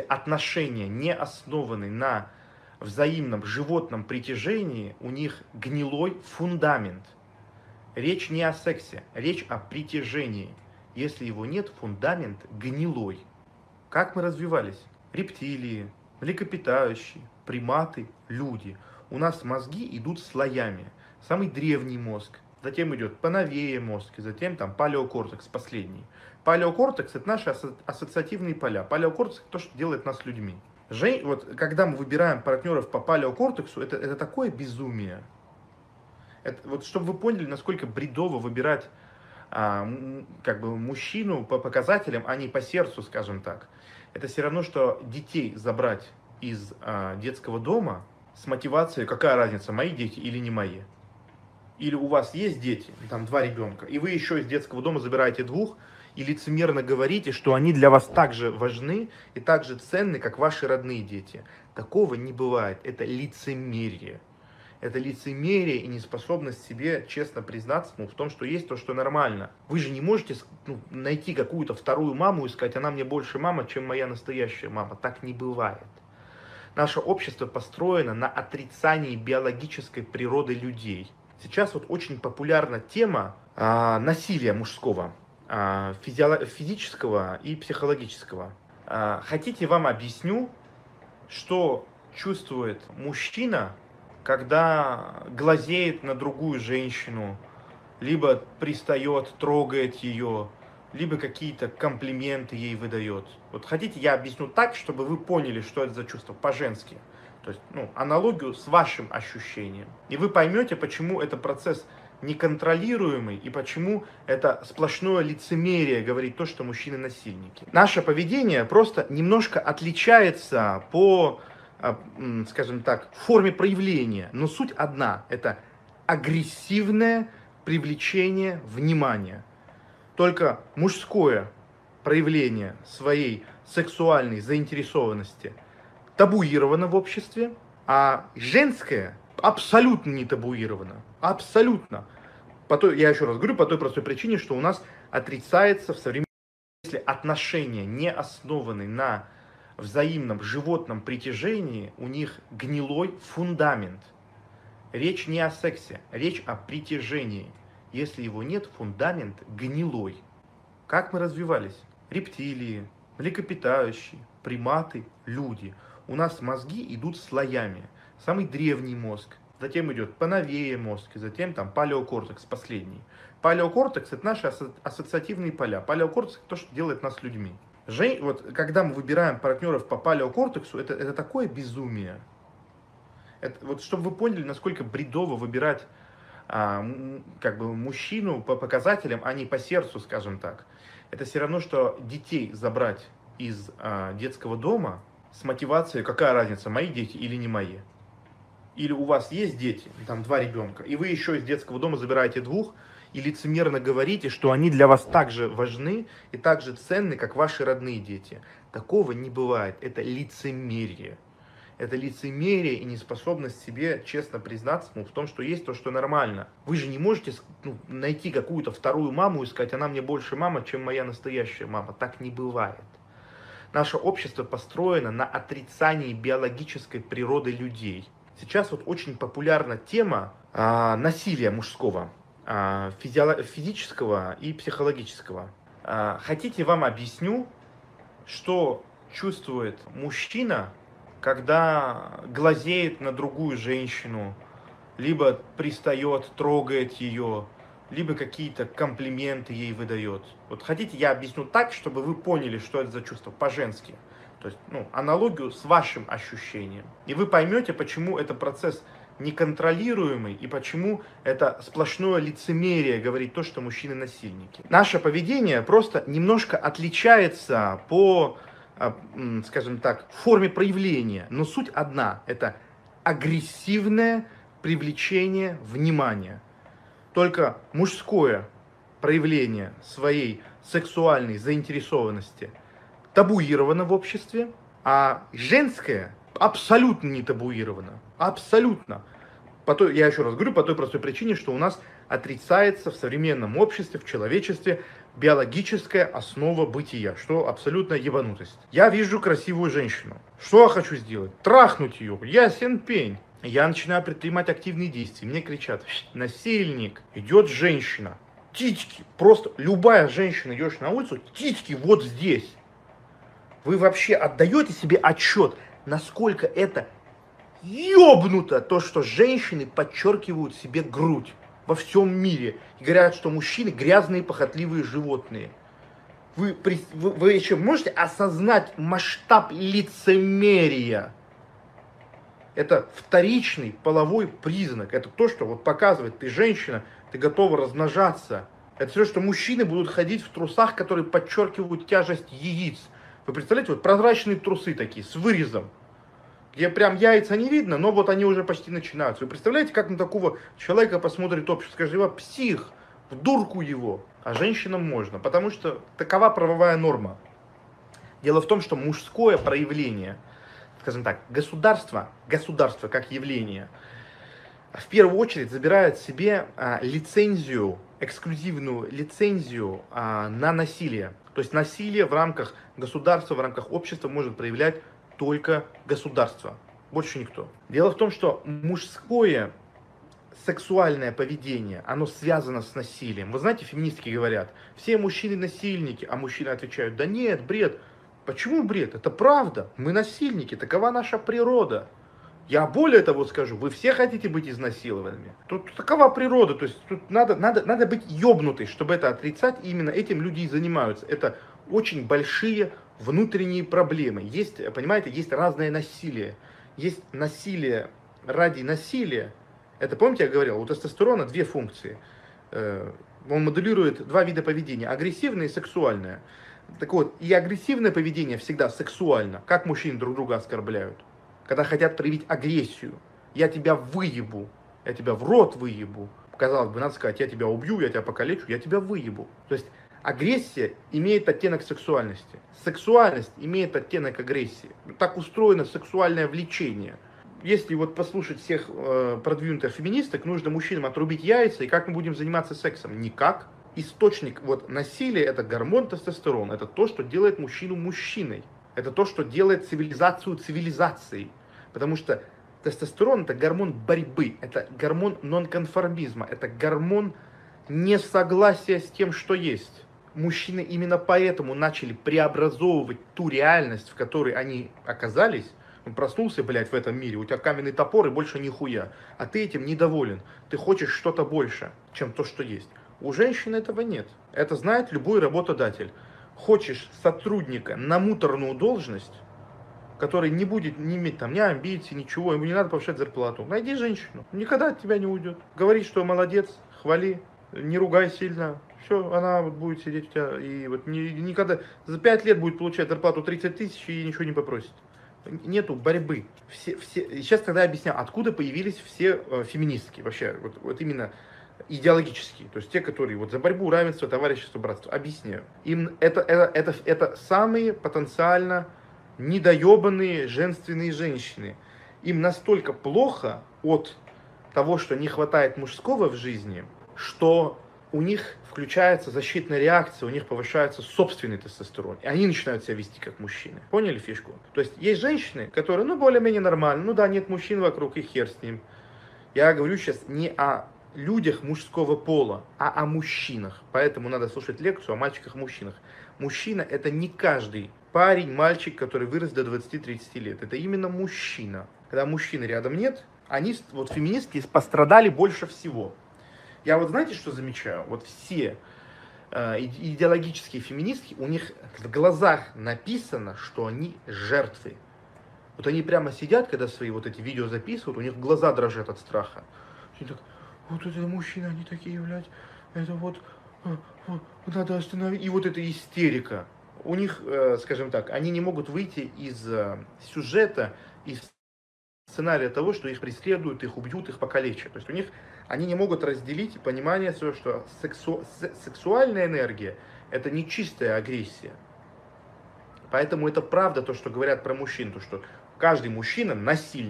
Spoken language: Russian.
отношения не основаны на взаимном животном притяжении, у них гнилой фундамент. Речь не о сексе, речь о притяжении. Если его нет, фундамент гнилой. Как мы развивались? Рептилии, млекопитающие, приматы, люди. У нас мозги идут слоями. Самый древний мозг, затем идет поновее мозг, и затем там палеокортекс последний. Палеокортекс это наши ассоциативные поля. Палеокортекс это то, что делает нас людьми. Жень, вот когда мы выбираем партнеров по палеокортексу, это, это такое безумие. Это, вот чтобы вы поняли, насколько бредово выбирать а, как бы мужчину по показателям, а не по сердцу, скажем так. Это все равно, что детей забрать из а, детского дома с мотивацией, какая разница, мои дети или не мои. Или у вас есть дети, там два ребенка, и вы еще из детского дома забираете двух, и лицемерно говорите, что они для вас так же важны и так же ценны, как ваши родные дети. Такого не бывает. Это лицемерие. Это лицемерие и неспособность себе честно признаться ну, в том, что есть то, что нормально. Вы же не можете ну, найти какую-то вторую маму и сказать, она мне больше мама, чем моя настоящая мама. Так не бывает. Наше общество построено на отрицании биологической природы людей. Сейчас вот очень популярна тема а, насилия мужского. А, физического и психологического. А, хотите, вам объясню, что чувствует мужчина, когда глазеет на другую женщину, либо пристает, трогает ее, либо какие-то комплименты ей выдает. Вот хотите, я объясню так, чтобы вы поняли, что это за чувство по-женски. То есть, ну, аналогию с вашим ощущением. И вы поймете, почему это процесс неконтролируемый и почему это сплошное лицемерие говорит то, что мужчины насильники. Наше поведение просто немножко отличается по, а, скажем так, форме проявления, но суть одна. Это агрессивное привлечение внимания. Только мужское проявление своей сексуальной заинтересованности табуировано в обществе, а женское абсолютно не табуировано. Абсолютно. По той, я еще раз говорю, по той простой причине, что у нас отрицается в современном если отношения не основаны на взаимном животном притяжении, у них гнилой фундамент. Речь не о сексе, речь о притяжении. Если его нет, фундамент гнилой. Как мы развивались? Рептилии, млекопитающие, приматы, люди. У нас мозги идут слоями самый древний мозг, затем идет поновее мозг, и затем там палеокортекс последний. Палеокортекс это наши ассоциативные поля. Палеокортекс это то, что делает нас людьми. Жень, вот когда мы выбираем партнеров по палеокортексу, это, это такое безумие. Это, вот чтобы вы поняли, насколько бредово выбирать а, как бы мужчину по показателям, а не по сердцу, скажем так. Это все равно, что детей забрать из а, детского дома с мотивацией, какая разница, мои дети или не мои или у вас есть дети, там два ребенка, и вы еще из детского дома забираете двух, и лицемерно говорите, что они для вас так же важны и так же ценны, как ваши родные дети. Такого не бывает. Это лицемерие. Это лицемерие и неспособность себе честно признаться ну, в том, что есть то, что нормально. Вы же не можете ну, найти какую-то вторую маму и сказать, она мне больше мама, чем моя настоящая мама. Так не бывает. Наше общество построено на отрицании биологической природы людей. Сейчас вот очень популярна тема а, насилия мужского, а, физиолог, физического и психологического. А, хотите, вам объясню, что чувствует мужчина, когда глазеет на другую женщину, либо пристает, трогает ее, либо какие-то комплименты ей выдает. Вот хотите, я объясню так, чтобы вы поняли, что это за чувство по-женски. То есть, ну, аналогию с вашим ощущением. И вы поймете, почему это процесс неконтролируемый и почему это сплошное лицемерие говорит то, что мужчины насильники. Наше поведение просто немножко отличается по, а, скажем так, форме проявления, но суть одна. Это агрессивное привлечение внимания. Только мужское проявление своей сексуальной заинтересованности – табуировано в обществе, а женское абсолютно не табуировано. Абсолютно. По той, я еще раз говорю, по той простой причине, что у нас отрицается в современном обществе, в человечестве биологическая основа бытия, что абсолютно ебанутость. Я вижу красивую женщину. Что я хочу сделать? Трахнуть ее. Ясен пень. Я начинаю предпринимать активные действия. Мне кричат, насильник, идет женщина. Титьки, просто любая женщина, идешь на улицу, титьки вот здесь. Вы вообще отдаете себе отчет, насколько это ёбнуто, то, что женщины подчеркивают себе грудь во всем мире. И говорят, что мужчины грязные, похотливые животные. Вы, вы, вы еще можете осознать масштаб лицемерия? Это вторичный половой признак. Это то, что вот показывает, ты женщина, ты готова размножаться. Это все, что мужчины будут ходить в трусах, которые подчеркивают тяжесть яиц. Вы представляете, вот прозрачные трусы такие, с вырезом где прям яйца не видно, но вот они уже почти начинаются. Вы представляете, как на такого человека посмотрит общество? Скажет, его псих, в дурку его. А женщинам можно, потому что такова правовая норма. Дело в том, что мужское проявление, скажем так, государство, государство как явление, в первую очередь забирает себе а, лицензию, эксклюзивную лицензию а, на насилие. То есть насилие в рамках государства, в рамках общества может проявлять только государство, больше никто. Дело в том, что мужское сексуальное поведение, оно связано с насилием. Вы знаете, феминистки говорят, все мужчины насильники, а мужчины отвечают, да нет, бред. Почему бред? Это правда. Мы насильники, такова наша природа. Я более того скажу, вы все хотите быть изнасилованными. Тут такова природа, то есть тут надо, надо, надо быть ёбнутой, чтобы это отрицать, и именно этим люди и занимаются. Это очень большие внутренние проблемы. Есть, понимаете, есть разное насилие. Есть насилие ради насилия. Это, помните, я говорил, у тестостерона две функции. Э, он моделирует два вида поведения, агрессивное и сексуальное. Так вот, и агрессивное поведение всегда сексуально. Как мужчины друг друга оскорбляют? Когда хотят проявить агрессию. Я тебя выебу, я тебя в рот выебу. Казалось бы, надо сказать, я тебя убью, я тебя покалечу, я тебя выебу. То есть Агрессия имеет оттенок сексуальности. Сексуальность имеет оттенок агрессии. Так устроено сексуальное влечение. Если вот послушать всех э, продвинутых феминисток, нужно мужчинам отрубить яйца, и как мы будем заниматься сексом? Никак. Источник вот насилия это гормон тестостерон. Это то, что делает мужчину мужчиной. Это то, что делает цивилизацию цивилизацией. Потому что тестостерон это гормон борьбы, это гормон нонконформизма, это гормон несогласия с тем, что есть мужчины именно поэтому начали преобразовывать ту реальность, в которой они оказались. Он проснулся, блядь, в этом мире, у тебя каменный топор и больше нихуя. А ты этим недоволен. Ты хочешь что-то больше, чем то, что есть. У женщин этого нет. Это знает любой работодатель. Хочешь сотрудника на муторную должность, который не будет не иметь там ни амбиций, ничего, ему не надо повышать зарплату. Найди женщину, никогда от тебя не уйдет. Говори, что молодец, хвали, не ругай сильно, все, она вот будет сидеть у тебя и вот не, никогда за 5 лет будет получать зарплату 30 тысяч и ничего не попросит. Нету борьбы. Все, все, сейчас тогда объясняю, откуда появились все э, феминистки вообще, вот, вот именно идеологические, то есть те, которые вот за борьбу, равенство, товарищество, братство. Объясняю. Им это, это, это, это самые потенциально недоебанные женственные женщины. Им настолько плохо от того, что не хватает мужского в жизни, что у них включается защитная реакция, у них повышается собственный тестостерон. И они начинают себя вести как мужчины. Поняли фишку? То есть есть женщины, которые, ну, более-менее нормально. Ну да, нет мужчин вокруг, и хер с ним. Я говорю сейчас не о людях мужского пола, а о мужчинах. Поэтому надо слушать лекцию о мальчиках-мужчинах. Мужчина – это не каждый парень, мальчик, который вырос до 20-30 лет. Это именно мужчина. Когда мужчины рядом нет, они, вот феминистки, пострадали больше всего. Я вот знаете, что замечаю? Вот все э, идеологические феминистки, у них в глазах написано, что они жертвы. Вот они прямо сидят, когда свои вот эти видео записывают, у них глаза дрожат от страха. Они так, вот это мужчины, они такие, блядь, это вот, э, э, надо остановить. И вот эта истерика. У них, э, скажем так, они не могут выйти из сюжета, из сценария того, что их преследуют, их убьют, их покалечат. То есть у них они не могут разделить понимание своего, что сексу, сексуальная энергия это не чистая агрессия. Поэтому это правда то, что говорят про мужчин, то что каждый мужчина насильник.